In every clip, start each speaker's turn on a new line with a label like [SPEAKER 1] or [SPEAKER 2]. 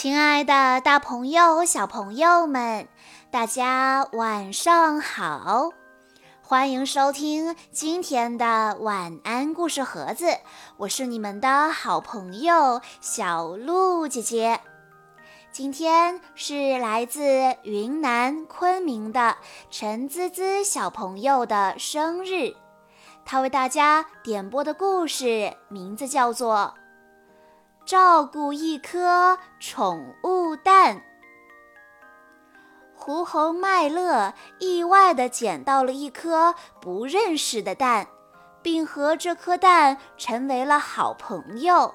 [SPEAKER 1] 亲爱的，大朋友、小朋友们，大家晚上好！欢迎收听今天的晚安故事盒子，我是你们的好朋友小鹿姐姐。今天是来自云南昆明的陈滋滋小朋友的生日，他为大家点播的故事名字叫做。照顾一颗宠物蛋。狐猴麦乐意外地捡到了一颗不认识的蛋，并和这颗蛋成为了好朋友。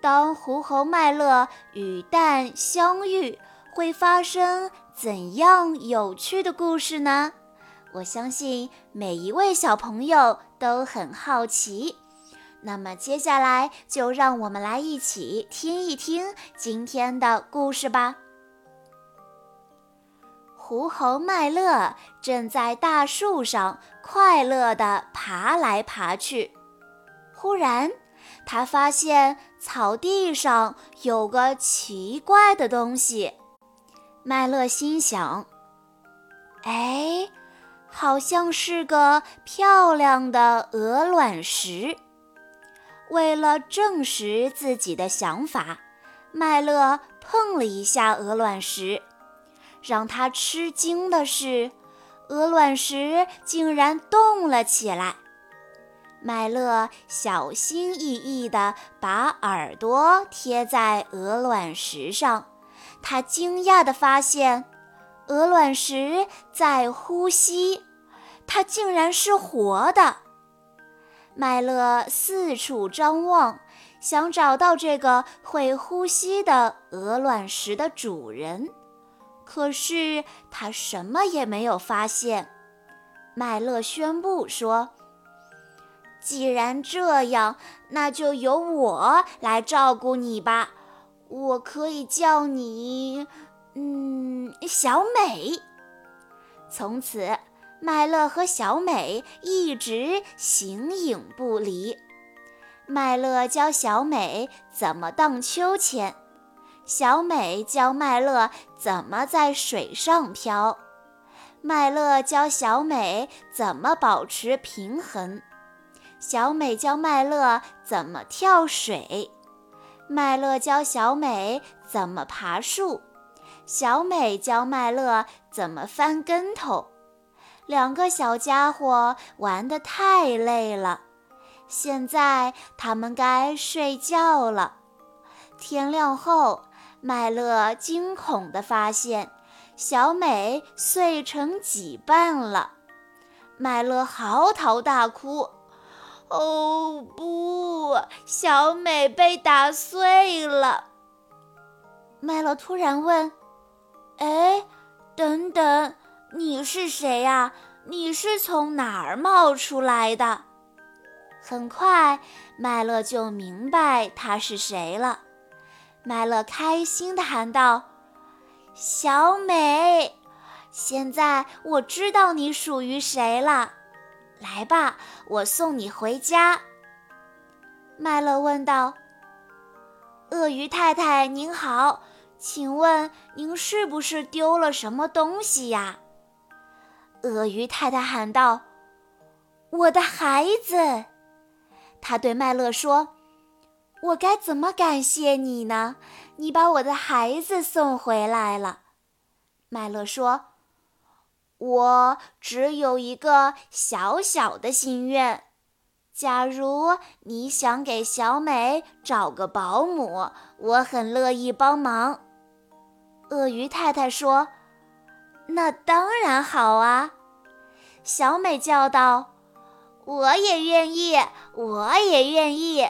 [SPEAKER 1] 当狐猴麦乐与蛋相遇，会发生怎样有趣的故事呢？我相信每一位小朋友都很好奇。那么接下来就让我们来一起听一听今天的故事吧。狐猴麦乐正在大树上快乐地爬来爬去，忽然他发现草地上有个奇怪的东西。麦乐心想：“哎，好像是个漂亮的鹅卵石。”为了证实自己的想法，麦乐碰了一下鹅卵石。让他吃惊的是，鹅卵石竟然动了起来。麦乐小心翼翼地把耳朵贴在鹅卵石上，他惊讶地发现，鹅卵石在呼吸，它竟然是活的。麦乐四处张望，想找到这个会呼吸的鹅卵石的主人，可是他什么也没有发现。麦乐宣布说：“既然这样，那就由我来照顾你吧。我可以叫你，嗯，小美。”从此。麦乐和小美一直形影不离。麦乐教小美怎么荡秋千，小美教麦乐怎么在水上漂。麦乐教小美怎么保持平衡，小美教麦乐怎么跳水。麦乐教小美怎么爬树，小美教麦乐怎么翻跟头。两个小家伙玩得太累了，现在他们该睡觉了。天亮后，麦乐惊恐地发现小美碎成几瓣了。麦乐嚎啕大哭：“哦不，小美被打碎了！”麦乐突然问：“哎，等等。”你是谁呀？你是从哪儿冒出来的？很快，麦乐就明白他是谁了。麦乐开心地喊道：“小美，现在我知道你属于谁了。来吧，我送你回家。”麦乐问道：“鳄鱼太太您好，请问您是不是丢了什么东西呀？”鳄鱼太太喊道：“我的孩子！”他对麦乐说：“我该怎么感谢你呢？你把我的孩子送回来了。”麦乐说：“我只有一个小小的心愿，假如你想给小美找个保姆，我很乐意帮忙。”鳄鱼太太说。那当然好啊，小美叫道：“我也愿意，我也愿意。”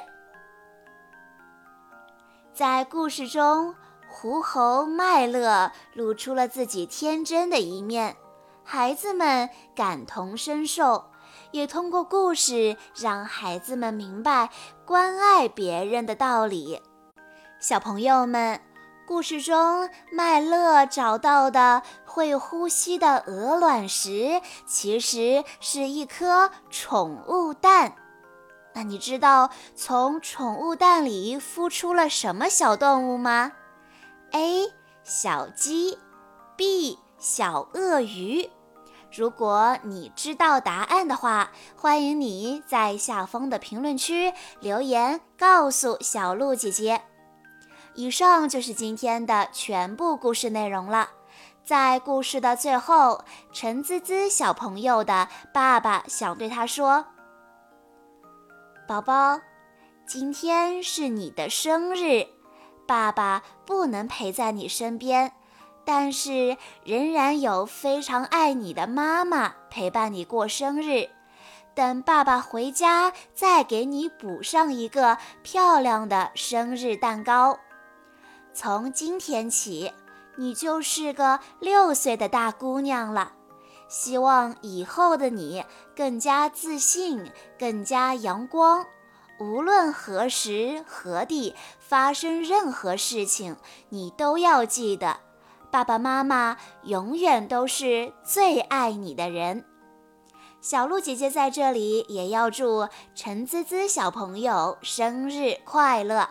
[SPEAKER 1] 在故事中，狐猴麦乐露出了自己天真的一面，孩子们感同身受，也通过故事让孩子们明白关爱别人的道理。小朋友们。故事中，麦乐找到的会呼吸的鹅卵石，其实是一颗宠物蛋。那你知道从宠物蛋里孵出了什么小动物吗？：A. 小鸡，B. 小鳄鱼。如果你知道答案的话，欢迎你在下方的评论区留言告诉小鹿姐姐。以上就是今天的全部故事内容了。在故事的最后，陈滋滋小朋友的爸爸想对他说：“宝宝，今天是你的生日，爸爸不能陪在你身边。”但是仍然有非常爱你的妈妈陪伴你过生日，等爸爸回家再给你补上一个漂亮的生日蛋糕。从今天起，你就是个六岁的大姑娘了。希望以后的你更加自信，更加阳光。无论何时何地发生任何事情，你都要记得。爸爸妈妈永远都是最爱你的人。小鹿姐姐在这里也要祝陈滋滋小朋友生日快乐。